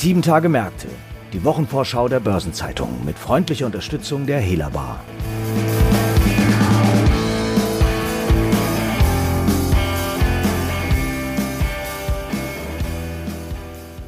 Sieben Tage Märkte, die Wochenvorschau der Börsenzeitung mit freundlicher Unterstützung der Hela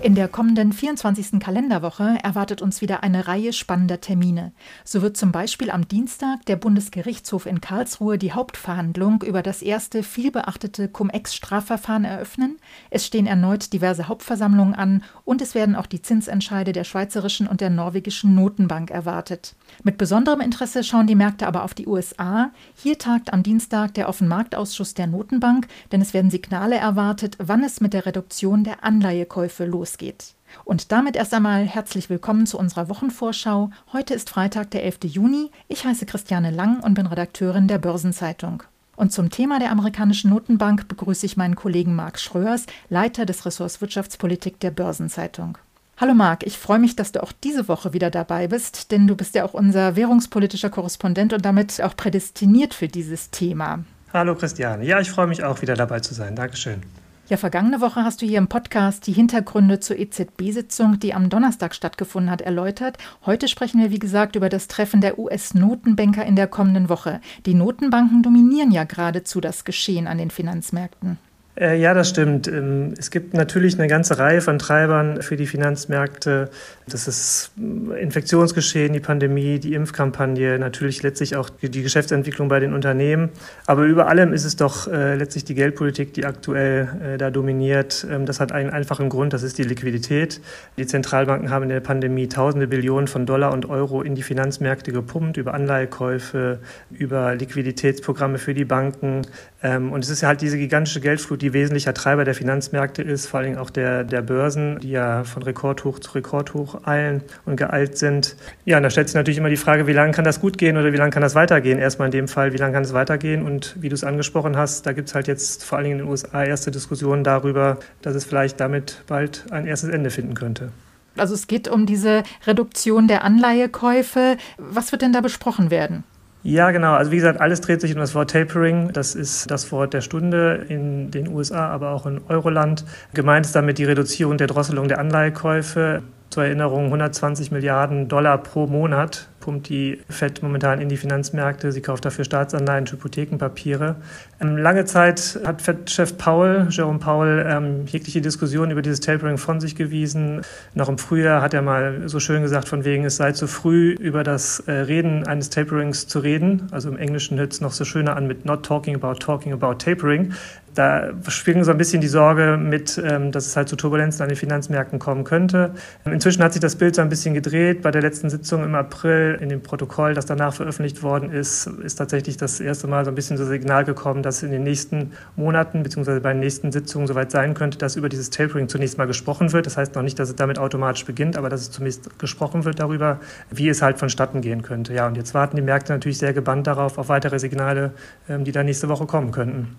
In der kommenden 24. Kalenderwoche erwartet uns wieder eine Reihe spannender Termine. So wird zum Beispiel am Dienstag der Bundesgerichtshof in Karlsruhe die Hauptverhandlung über das erste vielbeachtete Cum-Ex-Strafverfahren eröffnen. Es stehen erneut diverse Hauptversammlungen an und es werden auch die Zinsentscheide der schweizerischen und der norwegischen Notenbank erwartet. Mit besonderem Interesse schauen die Märkte aber auf die USA. Hier tagt am Dienstag der Offenmarktausschuss der Notenbank, denn es werden Signale erwartet, wann es mit der Reduktion der Anleihekäufe losgeht losgeht. Und damit erst einmal herzlich willkommen zu unserer Wochenvorschau. Heute ist Freitag, der 11. Juni. Ich heiße Christiane Lang und bin Redakteurin der Börsenzeitung. Und zum Thema der amerikanischen Notenbank begrüße ich meinen Kollegen Marc Schröers, Leiter des Ressorts Wirtschaftspolitik der Börsenzeitung. Hallo Marc, ich freue mich, dass du auch diese Woche wieder dabei bist, denn du bist ja auch unser währungspolitischer Korrespondent und damit auch prädestiniert für dieses Thema. Hallo Christiane, ja, ich freue mich auch wieder dabei zu sein. Dankeschön. Ja, vergangene Woche hast du hier im Podcast die Hintergründe zur EZB-Sitzung, die am Donnerstag stattgefunden hat, erläutert. Heute sprechen wir, wie gesagt, über das Treffen der US-Notenbanker in der kommenden Woche. Die Notenbanken dominieren ja geradezu das Geschehen an den Finanzmärkten. Äh, ja, das stimmt. Ähm, es gibt natürlich eine ganze Reihe von Treibern für die Finanzmärkte. Das ist äh, Infektionsgeschehen, die Pandemie, die Impfkampagne, natürlich letztlich auch die Geschäftsentwicklung bei den Unternehmen. Aber über allem ist es doch äh, letztlich die Geldpolitik, die aktuell da dominiert. Ähm, das hat einen einfachen Grund, das ist die Liquidität. Die Zentralbanken haben in der Pandemie tausende Billionen von Dollar und Euro in die Finanzmärkte gepumpt, über Anleihekäufe, über Liquiditätsprogramme für die Banken. Ähm, und es ist ja halt diese gigantische Geldflut, die wesentlicher Treiber der Finanzmärkte ist, vor allem auch der, der Börsen, die ja von Rekordhoch zu Rekordhoch eilen und geeilt sind. Ja, und da stellt sich natürlich immer die Frage, wie lange kann das gut gehen oder wie lange kann das weitergehen? Erstmal in dem Fall, wie lange kann es weitergehen? Und wie du es angesprochen hast, da gibt es halt jetzt vor allem in den USA erste Diskussionen darüber, dass es vielleicht damit bald ein erstes Ende finden könnte. Also es geht um diese Reduktion der Anleihekäufe. Was wird denn da besprochen werden? Ja, genau. Also wie gesagt, alles dreht sich um das Wort Tapering. Das ist das Wort der Stunde in den USA, aber auch in Euroland. Gemeint ist damit die Reduzierung der Drosselung der Anleihekäufe. Zur Erinnerung 120 Milliarden Dollar pro Monat pumpt die FED momentan in die Finanzmärkte. Sie kauft dafür Staatsanleihen, Hypothekenpapiere. Ähm, lange Zeit hat FED-Chef Paul, Jerome Powell, ähm, jegliche Diskussion über dieses Tapering von sich gewiesen. Noch im Frühjahr hat er mal so schön gesagt, von wegen, es sei zu früh, über das äh, Reden eines Taperings zu reden. Also im Englischen hört es noch so schöner an mit not talking about talking about tapering. Da schwingen so ein bisschen die Sorge mit, ähm, dass es halt zu Turbulenzen an den Finanzmärkten kommen könnte. Inzwischen hat sich das Bild so ein bisschen gedreht. Bei der letzten Sitzung im April in dem Protokoll, das danach veröffentlicht worden ist, ist tatsächlich das erste Mal so ein bisschen so Signal gekommen, dass in den nächsten Monaten bzw. bei den nächsten Sitzungen soweit sein könnte, dass über dieses Tapering zunächst mal gesprochen wird. Das heißt noch nicht, dass es damit automatisch beginnt, aber dass es zunächst gesprochen wird darüber, wie es halt vonstatten gehen könnte. Ja, und jetzt warten die Märkte natürlich sehr gebannt darauf, auf weitere Signale, ähm, die da nächste Woche kommen könnten.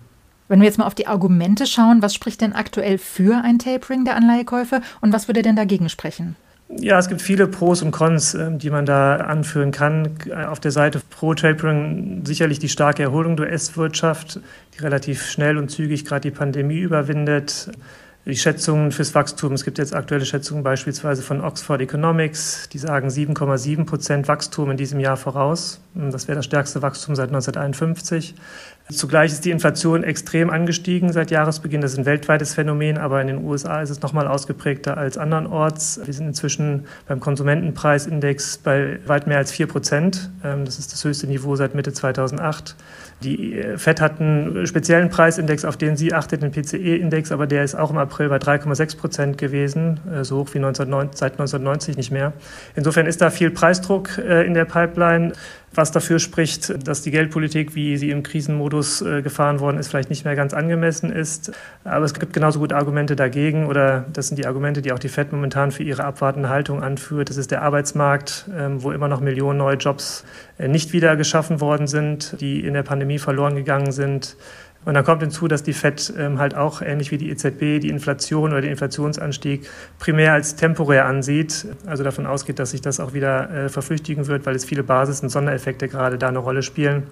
Wenn wir jetzt mal auf die Argumente schauen, was spricht denn aktuell für ein Tapering der Anleihekäufe und was würde denn dagegen sprechen? Ja, es gibt viele Pros und Cons, ähm, die man da anführen kann. Auf der Seite Pro Tapering sicherlich die starke Erholung der US-Wirtschaft, die relativ schnell und zügig gerade die Pandemie überwindet. Die Schätzungen fürs Wachstum, es gibt jetzt aktuelle Schätzungen beispielsweise von Oxford Economics, die sagen 7,7 Prozent Wachstum in diesem Jahr voraus. Das wäre das stärkste Wachstum seit 1951. Zugleich ist die Inflation extrem angestiegen seit Jahresbeginn. Das ist ein weltweites Phänomen, aber in den USA ist es nochmal ausgeprägter als andernorts. Wir sind inzwischen beim Konsumentenpreisindex bei weit mehr als 4 Prozent. Ähm, das ist das höchste Niveau seit Mitte 2008. Die äh, FED hat einen speziellen Preisindex, auf den sie achtet, den PCE-Index, aber der ist auch im April bei 3,6 Prozent gewesen, äh, so hoch wie 1990, seit 1990 nicht mehr. Insofern ist da viel Preisdruck äh, in der Pipeline was dafür spricht, dass die Geldpolitik, wie sie im Krisenmodus äh, gefahren worden ist, vielleicht nicht mehr ganz angemessen ist. Aber es gibt genauso gut Argumente dagegen oder das sind die Argumente, die auch die FED momentan für ihre abwartende Haltung anführt. Das ist der Arbeitsmarkt, ähm, wo immer noch Millionen neue Jobs äh, nicht wieder geschaffen worden sind, die in der Pandemie verloren gegangen sind. Und dann kommt hinzu, dass die FED ähm, halt auch ähnlich wie die EZB die Inflation oder den Inflationsanstieg primär als temporär ansieht, also davon ausgeht, dass sich das auch wieder äh, verflüchtigen wird, weil es viele Basis- und Sondereffekte gerade da eine Rolle spielen.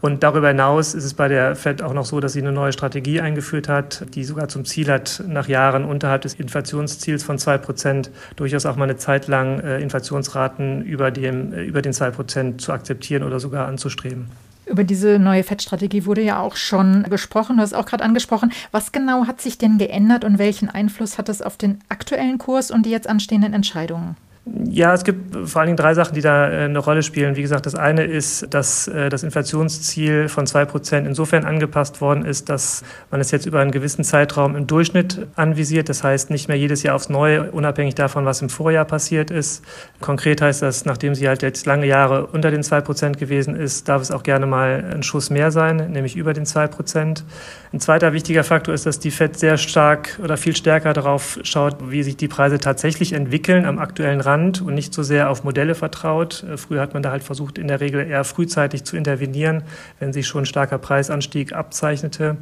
Und darüber hinaus ist es bei der Fed auch noch so, dass sie eine neue Strategie eingeführt hat, die sogar zum Ziel hat, nach Jahren unterhalb des Inflationsziels von zwei Prozent durchaus auch mal eine Zeit lang äh, Inflationsraten über, dem, äh, über den zwei Prozent zu akzeptieren oder sogar anzustreben. Über diese neue FED-Strategie wurde ja auch schon gesprochen. Du hast auch gerade angesprochen. Was genau hat sich denn geändert und welchen Einfluss hat es auf den aktuellen Kurs und die jetzt anstehenden Entscheidungen? Ja, es gibt vor allen Dingen drei Sachen, die da äh, eine Rolle spielen. Wie gesagt, das eine ist, dass äh, das Inflationsziel von zwei Prozent insofern angepasst worden ist, dass man es jetzt über einen gewissen Zeitraum im Durchschnitt anvisiert. Das heißt, nicht mehr jedes Jahr aufs Neue, unabhängig davon, was im Vorjahr passiert ist. Konkret heißt das, nachdem sie halt jetzt lange Jahre unter den zwei Prozent gewesen ist, darf es auch gerne mal ein Schuss mehr sein, nämlich über den zwei Prozent. Ein zweiter wichtiger Faktor ist, dass die FED sehr stark oder viel stärker darauf schaut, wie sich die Preise tatsächlich entwickeln am aktuellen Rand und nicht so sehr auf Modelle vertraut. Äh, früher hat man da halt versucht, in der Regel eher frühzeitig zu intervenieren, wenn sich schon ein starker Preisanstieg abzeichnete.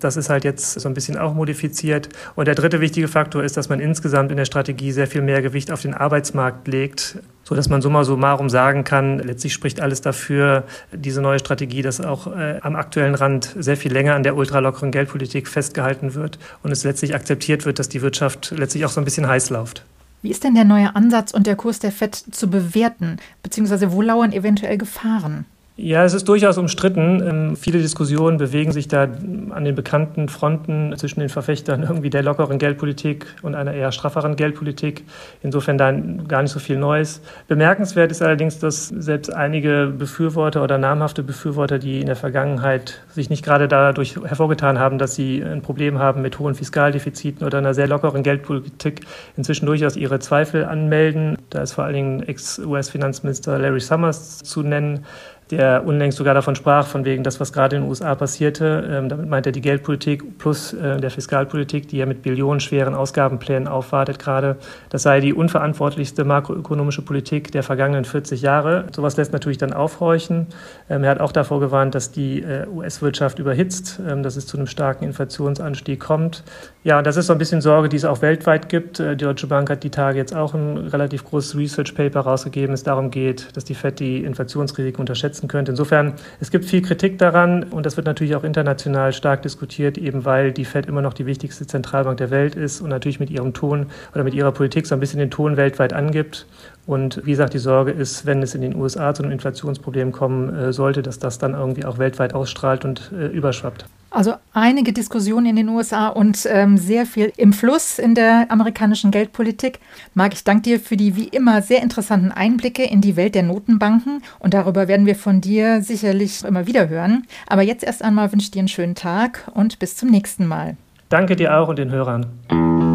Das ist halt jetzt so ein bisschen auch modifiziert. Und der dritte wichtige Faktor ist, dass man insgesamt in der Strategie sehr viel mehr Gewicht auf den Arbeitsmarkt legt, so dass man summa summarum sagen kann, letztlich spricht alles dafür, diese neue Strategie, dass auch äh, am aktuellen Rand sehr viel länger an der ultralockeren Geldpolitik festgehalten wird und es letztlich akzeptiert wird, dass die Wirtschaft letztlich auch so ein bisschen heiß läuft. Wie ist denn der neue Ansatz und der Kurs der FED zu bewerten, beziehungsweise wo lauern eventuell Gefahren? Ja, es ist durchaus umstritten. Ähm, viele Diskussionen bewegen sich da an den bekannten Fronten zwischen den Verfechtern irgendwie der lockeren Geldpolitik und einer eher strafferen Geldpolitik. Insofern da gar nicht so viel Neues. Bemerkenswert ist allerdings, dass selbst einige Befürworter oder namhafte Befürworter, die in der Vergangenheit sich nicht gerade dadurch hervorgetan haben, dass sie ein Problem haben mit hohen Fiskaldefiziten oder einer sehr lockeren Geldpolitik, inzwischen durchaus ihre Zweifel anmelden. Da ist vor allen Dingen Ex-US-Finanzminister Larry Summers zu nennen der unlängst sogar davon sprach, von wegen das, was gerade in den USA passierte. Ähm, damit meint er die Geldpolitik plus äh, der Fiskalpolitik, die ja mit billionenschweren Ausgabenplänen aufwartet gerade. Das sei die unverantwortlichste makroökonomische Politik der vergangenen 40 Jahre. Sowas lässt natürlich dann aufhorchen. Ähm, er hat auch davor gewarnt, dass die äh, US-Wirtschaft überhitzt, ähm, dass es zu einem starken Inflationsanstieg kommt. Ja, und das ist so ein bisschen Sorge, die es auch weltweit gibt. Äh, die Deutsche Bank hat die Tage jetzt auch ein relativ großes Research Paper rausgegeben, es darum geht, dass die FED die Inflationsrisiken unterschätzen könnte. Insofern, es gibt viel Kritik daran und das wird natürlich auch international stark diskutiert, eben weil die FED immer noch die wichtigste Zentralbank der Welt ist und natürlich mit ihrem Ton oder mit ihrer Politik so ein bisschen den Ton weltweit angibt. Und wie gesagt, die Sorge ist, wenn es in den USA zu einem Inflationsproblem kommen äh, sollte, dass das dann irgendwie auch weltweit ausstrahlt und äh, überschwappt. Also einige Diskussionen in den USA und ähm, sehr viel im Fluss in der amerikanischen Geldpolitik. Marc, ich danke dir für die wie immer sehr interessanten Einblicke in die Welt der Notenbanken und darüber werden wir von dir sicherlich immer wieder hören. Aber jetzt erst einmal wünsche ich dir einen schönen Tag und bis zum nächsten Mal. Danke dir auch und den Hörern.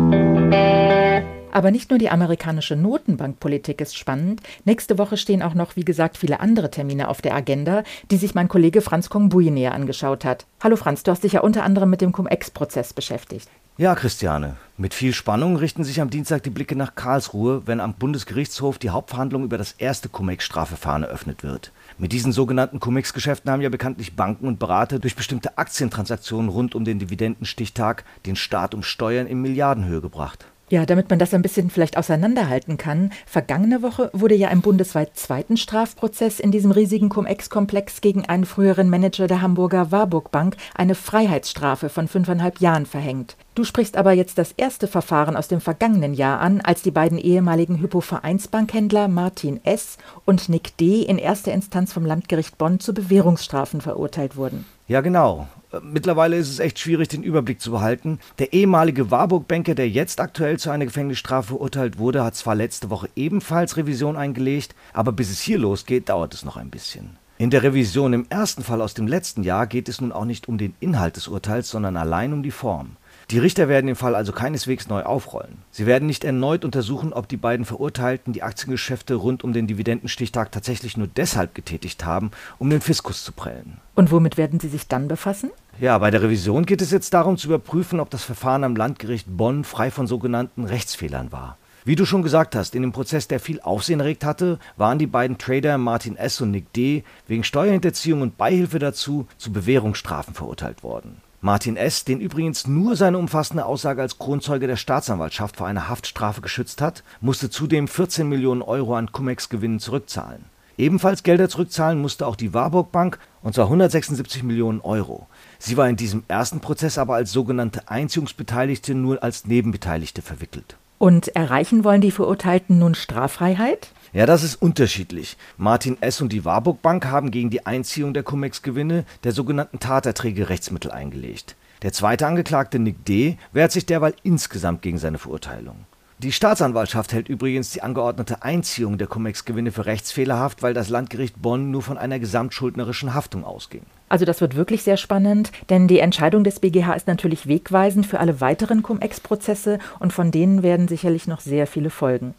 Aber nicht nur die amerikanische Notenbankpolitik ist spannend. Nächste Woche stehen auch noch, wie gesagt, viele andere Termine auf der Agenda, die sich mein Kollege Franz Kongbui näher angeschaut hat. Hallo Franz, du hast dich ja unter anderem mit dem Cum-Ex-Prozess beschäftigt. Ja, Christiane. Mit viel Spannung richten sich am Dienstag die Blicke nach Karlsruhe, wenn am Bundesgerichtshof die Hauptverhandlung über das erste Cum-Ex-Strafverfahren eröffnet wird. Mit diesen sogenannten Cum-Ex-Geschäften haben ja bekanntlich Banken und Berater durch bestimmte Aktientransaktionen rund um den Dividendenstichtag den Staat um Steuern in Milliardenhöhe gebracht. Ja, damit man das ein bisschen vielleicht auseinanderhalten kann. Vergangene Woche wurde ja im bundesweit zweiten Strafprozess in diesem riesigen Cum-Ex-Komplex gegen einen früheren Manager der Hamburger Warburg Bank eine Freiheitsstrafe von fünfeinhalb Jahren verhängt. Du sprichst aber jetzt das erste Verfahren aus dem vergangenen Jahr an, als die beiden ehemaligen Hypo-Vereinsbankhändler Martin S. und Nick D. in erster Instanz vom Landgericht Bonn zu Bewährungsstrafen verurteilt wurden. Ja, genau. Mittlerweile ist es echt schwierig, den Überblick zu behalten. Der ehemalige Warburg-Banker, der jetzt aktuell zu einer Gefängnisstrafe verurteilt wurde, hat zwar letzte Woche ebenfalls Revision eingelegt, aber bis es hier losgeht, dauert es noch ein bisschen. In der Revision im ersten Fall aus dem letzten Jahr geht es nun auch nicht um den Inhalt des Urteils, sondern allein um die Form. Die Richter werden den Fall also keineswegs neu aufrollen. Sie werden nicht erneut untersuchen, ob die beiden Verurteilten die Aktiengeschäfte rund um den Dividendenstichtag tatsächlich nur deshalb getätigt haben, um den Fiskus zu prellen. Und womit werden Sie sich dann befassen? Ja, bei der Revision geht es jetzt darum zu überprüfen, ob das Verfahren am Landgericht Bonn frei von sogenannten Rechtsfehlern war. Wie du schon gesagt hast, in dem Prozess, der viel Aufsehen erregt hatte, waren die beiden Trader Martin S. und Nick D. wegen Steuerhinterziehung und Beihilfe dazu zu Bewährungsstrafen verurteilt worden. Martin S., den übrigens nur seine umfassende Aussage als Kronzeuge der Staatsanwaltschaft vor einer Haftstrafe geschützt hat, musste zudem 14 Millionen Euro an Cum-Ex-Gewinnen zurückzahlen. Ebenfalls Gelder zurückzahlen musste auch die Warburg Bank, und zwar 176 Millionen Euro. Sie war in diesem ersten Prozess aber als sogenannte Einziehungsbeteiligte nur als Nebenbeteiligte verwickelt. Und erreichen wollen die Verurteilten nun Straffreiheit? Ja, das ist unterschiedlich. Martin S. und die Warburg Bank haben gegen die Einziehung der Cum-Ex-Gewinne der sogenannten Taterträge Rechtsmittel eingelegt. Der zweite Angeklagte Nick D. wehrt sich derweil insgesamt gegen seine Verurteilung. Die Staatsanwaltschaft hält übrigens die angeordnete Einziehung der Cum-Ex-Gewinne für rechtsfehlerhaft, weil das Landgericht Bonn nur von einer gesamtschuldnerischen Haftung ausging. Also das wird wirklich sehr spannend, denn die Entscheidung des BGH ist natürlich wegweisend für alle weiteren Cum-Ex-Prozesse und von denen werden sicherlich noch sehr viele folgen.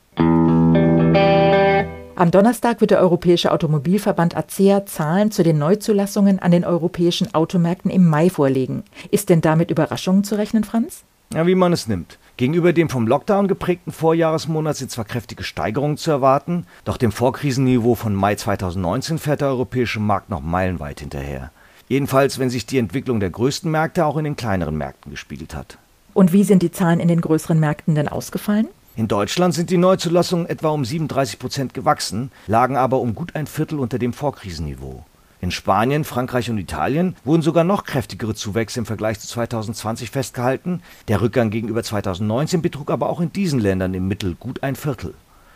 Am Donnerstag wird der Europäische Automobilverband ACEA Zahlen zu den Neuzulassungen an den europäischen Automärkten im Mai vorlegen. Ist denn damit Überraschungen zu rechnen, Franz? Ja, wie man es nimmt. Gegenüber dem vom Lockdown geprägten Vorjahresmonat sind zwar kräftige Steigerungen zu erwarten, doch dem Vorkrisenniveau von Mai 2019 fährt der europäische Markt noch meilenweit hinterher. Jedenfalls, wenn sich die Entwicklung der größten Märkte auch in den kleineren Märkten gespiegelt hat. Und wie sind die Zahlen in den größeren Märkten denn ausgefallen? In Deutschland sind die Neuzulassungen etwa um 37 Prozent gewachsen, lagen aber um gut ein Viertel unter dem Vorkrisenniveau. In Spanien, Frankreich und Italien wurden sogar noch kräftigere Zuwächse im Vergleich zu 2020 festgehalten. Der Rückgang gegenüber 2019 betrug aber auch in diesen Ländern im Mittel gut ein Viertel.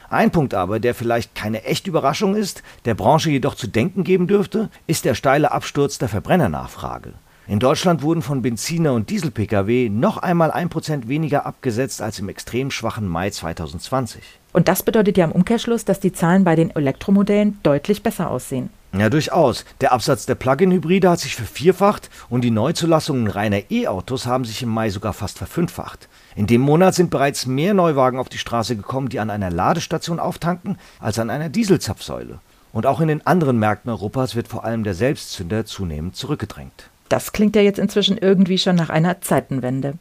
Ein Punkt aber, der vielleicht keine echte Überraschung ist, der Branche jedoch zu denken geben dürfte, ist der steile Absturz der Verbrennernachfrage. In Deutschland wurden von Benziner- und Diesel-Pkw noch einmal ein Prozent weniger abgesetzt als im extrem schwachen Mai 2020. Und das bedeutet ja im Umkehrschluss, dass die Zahlen bei den Elektromodellen deutlich besser aussehen. Ja, durchaus. Der Absatz der Plug-in-Hybride hat sich vervierfacht und die Neuzulassungen reiner E-Autos haben sich im Mai sogar fast verfünffacht. In dem Monat sind bereits mehr Neuwagen auf die Straße gekommen, die an einer Ladestation auftanken, als an einer Dieselzapfsäule. Und auch in den anderen Märkten Europas wird vor allem der Selbstzünder zunehmend zurückgedrängt. Das klingt ja jetzt inzwischen irgendwie schon nach einer Zeitenwende.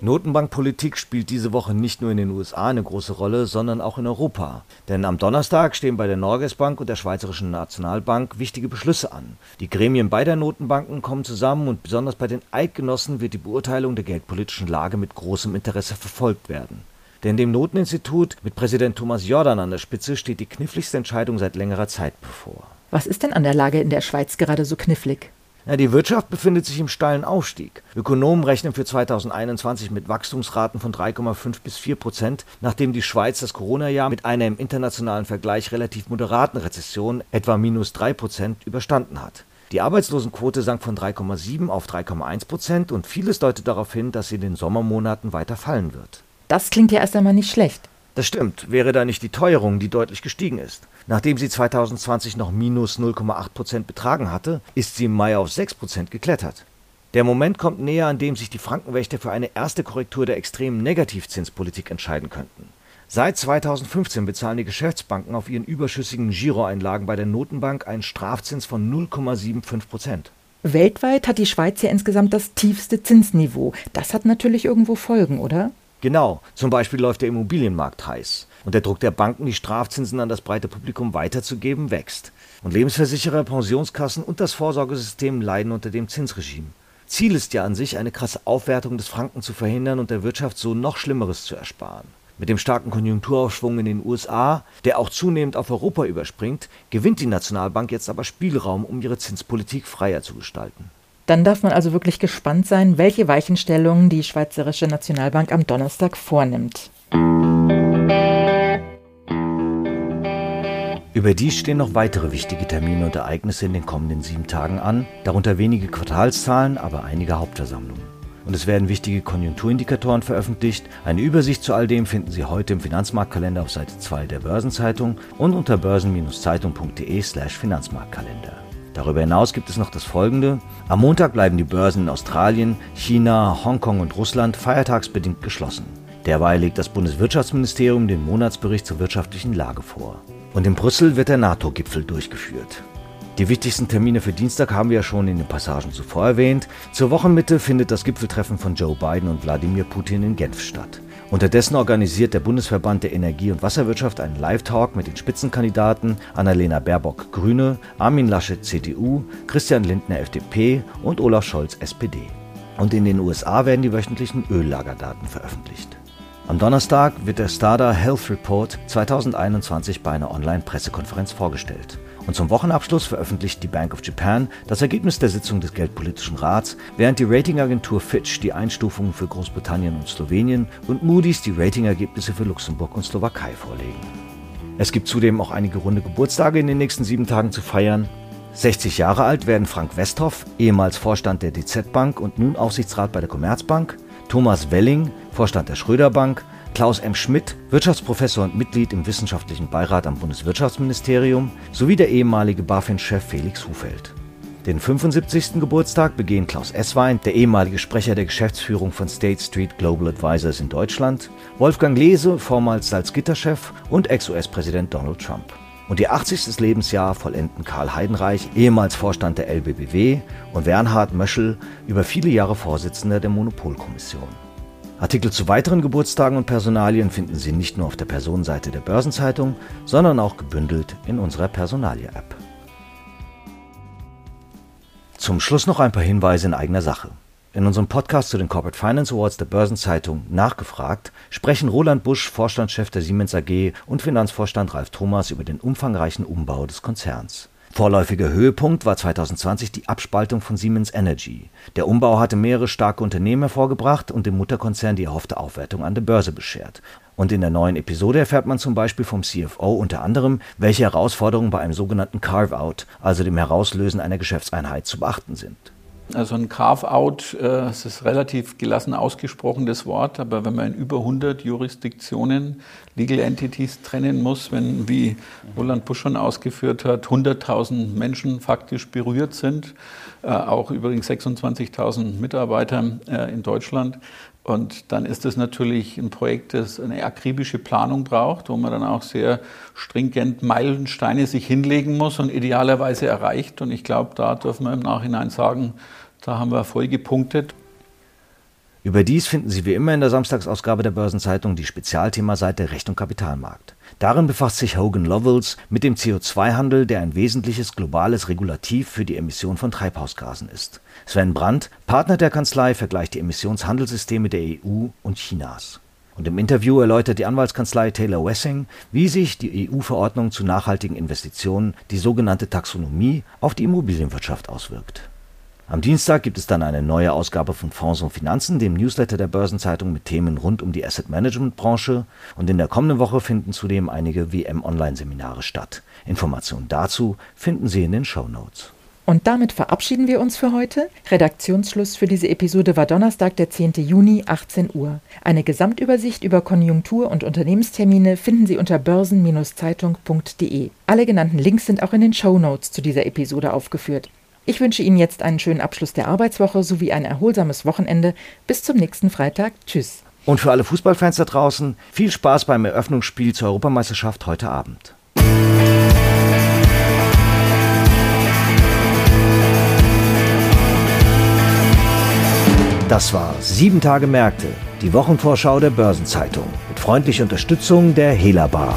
Notenbankpolitik spielt diese Woche nicht nur in den USA eine große Rolle, sondern auch in Europa. Denn am Donnerstag stehen bei der Norges Bank und der Schweizerischen Nationalbank wichtige Beschlüsse an. Die Gremien beider Notenbanken kommen zusammen und besonders bei den Eidgenossen wird die Beurteilung der geldpolitischen Lage mit großem Interesse verfolgt werden. Denn dem Noteninstitut mit Präsident Thomas Jordan an der Spitze steht die kniffligste Entscheidung seit längerer Zeit bevor. Was ist denn an der Lage in der Schweiz gerade so knifflig? Ja, die Wirtschaft befindet sich im steilen Aufstieg. Ökonomen rechnen für 2021 mit Wachstumsraten von 3,5 bis 4 Prozent, nachdem die Schweiz das Corona-Jahr mit einer im internationalen Vergleich relativ moderaten Rezession, etwa minus 3 Prozent, überstanden hat. Die Arbeitslosenquote sank von 3,7 auf 3,1 Prozent und vieles deutet darauf hin, dass sie in den Sommermonaten weiter fallen wird. Das klingt ja erst einmal nicht schlecht. Das stimmt, wäre da nicht die Teuerung, die deutlich gestiegen ist. Nachdem sie 2020 noch minus 0,8 Prozent betragen hatte, ist sie im Mai auf 6 Prozent geklettert. Der Moment kommt näher, an dem sich die Frankenwächter für eine erste Korrektur der extremen Negativzinspolitik entscheiden könnten. Seit 2015 bezahlen die Geschäftsbanken auf ihren überschüssigen Giroeinlagen bei der Notenbank einen Strafzins von 0,75 Prozent. Weltweit hat die Schweiz ja insgesamt das tiefste Zinsniveau. Das hat natürlich irgendwo Folgen, oder? Genau, zum Beispiel läuft der Immobilienmarkt heiß. Und der Druck der Banken, die Strafzinsen an das breite Publikum weiterzugeben, wächst. Und Lebensversicherer, Pensionskassen und das Vorsorgesystem leiden unter dem Zinsregime. Ziel ist ja an sich, eine krasse Aufwertung des Franken zu verhindern und der Wirtschaft so noch Schlimmeres zu ersparen. Mit dem starken Konjunkturaufschwung in den USA, der auch zunehmend auf Europa überspringt, gewinnt die Nationalbank jetzt aber Spielraum, um ihre Zinspolitik freier zu gestalten. Dann darf man also wirklich gespannt sein, welche Weichenstellungen die Schweizerische Nationalbank am Donnerstag vornimmt. Überdies stehen noch weitere wichtige Termine und Ereignisse in den kommenden sieben Tagen an, darunter wenige Quartalszahlen, aber einige Hauptversammlungen. Und es werden wichtige Konjunkturindikatoren veröffentlicht. Eine Übersicht zu all dem finden Sie heute im Finanzmarktkalender auf Seite 2 der Börsenzeitung und unter börsen-zeitung.de/slash Finanzmarktkalender. Darüber hinaus gibt es noch das folgende. Am Montag bleiben die Börsen in Australien, China, Hongkong und Russland feiertagsbedingt geschlossen. Derweil legt das Bundeswirtschaftsministerium den Monatsbericht zur wirtschaftlichen Lage vor. Und in Brüssel wird der NATO-Gipfel durchgeführt. Die wichtigsten Termine für Dienstag haben wir ja schon in den Passagen zuvor erwähnt. Zur Wochenmitte findet das Gipfeltreffen von Joe Biden und Wladimir Putin in Genf statt. Unterdessen organisiert der Bundesverband der Energie- und Wasserwirtschaft einen Live-Talk mit den Spitzenkandidaten Annalena Baerbock Grüne, Armin Laschet CDU, Christian Lindner FDP und Olaf Scholz SPD. Und in den USA werden die wöchentlichen Öllagerdaten veröffentlicht. Am Donnerstag wird der Stada Health Report 2021 bei einer Online-Pressekonferenz vorgestellt. Und zum Wochenabschluss veröffentlicht die Bank of Japan das Ergebnis der Sitzung des Geldpolitischen Rats, während die Ratingagentur Fitch die Einstufungen für Großbritannien und Slowenien und Moody's die Ratingergebnisse für Luxemburg und Slowakei vorlegen. Es gibt zudem auch einige runde Geburtstage in den nächsten sieben Tagen zu feiern. 60 Jahre alt werden Frank Westhoff, ehemals Vorstand der DZ Bank und nun Aufsichtsrat bei der Commerzbank, Thomas Welling, Vorstand der Schröder Bank, Klaus M. Schmidt, Wirtschaftsprofessor und Mitglied im wissenschaftlichen Beirat am Bundeswirtschaftsministerium, sowie der ehemalige BaFin-Chef Felix Hufeld. Den 75. Geburtstag begehen Klaus Esswein, der ehemalige Sprecher der Geschäftsführung von State Street Global Advisors in Deutschland, Wolfgang Lese, vormals Salzgitter-Chef und Ex-US-Präsident Donald Trump. Und ihr 80. Lebensjahr vollenden Karl Heidenreich, ehemals Vorstand der LBBW, und Bernhard Möschel, über viele Jahre Vorsitzender der Monopolkommission. Artikel zu weiteren Geburtstagen und Personalien finden Sie nicht nur auf der Personenseite der Börsenzeitung, sondern auch gebündelt in unserer Personalie-App. Zum Schluss noch ein paar Hinweise in eigener Sache. In unserem Podcast zu den Corporate Finance Awards der Börsenzeitung Nachgefragt sprechen Roland Busch, Vorstandschef der Siemens AG und Finanzvorstand Ralf Thomas über den umfangreichen Umbau des Konzerns. Vorläufiger Höhepunkt war 2020 die Abspaltung von Siemens Energy. Der Umbau hatte mehrere starke Unternehmen hervorgebracht und dem Mutterkonzern die erhoffte Aufwertung an der Börse beschert. Und in der neuen Episode erfährt man zum Beispiel vom CFO unter anderem, welche Herausforderungen bei einem sogenannten Carve-out, also dem Herauslösen einer Geschäftseinheit, zu beachten sind. Also ein Carve-out, äh, ist relativ gelassen ausgesprochen, das Wort, aber wenn man in über 100 Jurisdiktionen Legal Entities trennen muss, wenn, wie Roland Busch schon ausgeführt hat, 100.000 Menschen faktisch berührt sind, auch übrigens 26.000 Mitarbeiter äh, in Deutschland, und dann ist es natürlich ein Projekt, das eine akribische Planung braucht, wo man dann auch sehr stringent Meilensteine sich hinlegen muss und idealerweise erreicht. Und ich glaube, da dürfen wir im Nachhinein sagen, da haben wir voll gepunktet. Überdies finden Sie wie immer in der Samstagsausgabe der Börsenzeitung die Spezialthemaseite Recht und Kapitalmarkt. Darin befasst sich Hogan Lovells mit dem CO2-Handel, der ein wesentliches globales Regulativ für die Emission von Treibhausgasen ist. Sven Brandt, Partner der Kanzlei, vergleicht die Emissionshandelssysteme der EU und Chinas. Und im Interview erläutert die Anwaltskanzlei Taylor Wessing, wie sich die EU-Verordnung zu nachhaltigen Investitionen, die sogenannte Taxonomie, auf die Immobilienwirtschaft auswirkt. Am Dienstag gibt es dann eine neue Ausgabe von Fonds und Finanzen, dem Newsletter der Börsenzeitung mit Themen rund um die Asset Management Branche und in der kommenden Woche finden zudem einige WM Online Seminare statt. Informationen dazu finden Sie in den Show Notes. Und damit verabschieden wir uns für heute. Redaktionsschluss für diese Episode war Donnerstag, der 10. Juni, 18 Uhr. Eine Gesamtübersicht über Konjunktur- und Unternehmenstermine finden Sie unter börsen-zeitung.de. Alle genannten Links sind auch in den Show Notes zu dieser Episode aufgeführt. Ich wünsche Ihnen jetzt einen schönen Abschluss der Arbeitswoche sowie ein erholsames Wochenende. Bis zum nächsten Freitag. Tschüss. Und für alle Fußballfans da draußen, viel Spaß beim Eröffnungsspiel zur Europameisterschaft heute Abend. Das war Sieben Tage Märkte, die Wochenvorschau der Börsenzeitung mit freundlicher Unterstützung der Hela Bar.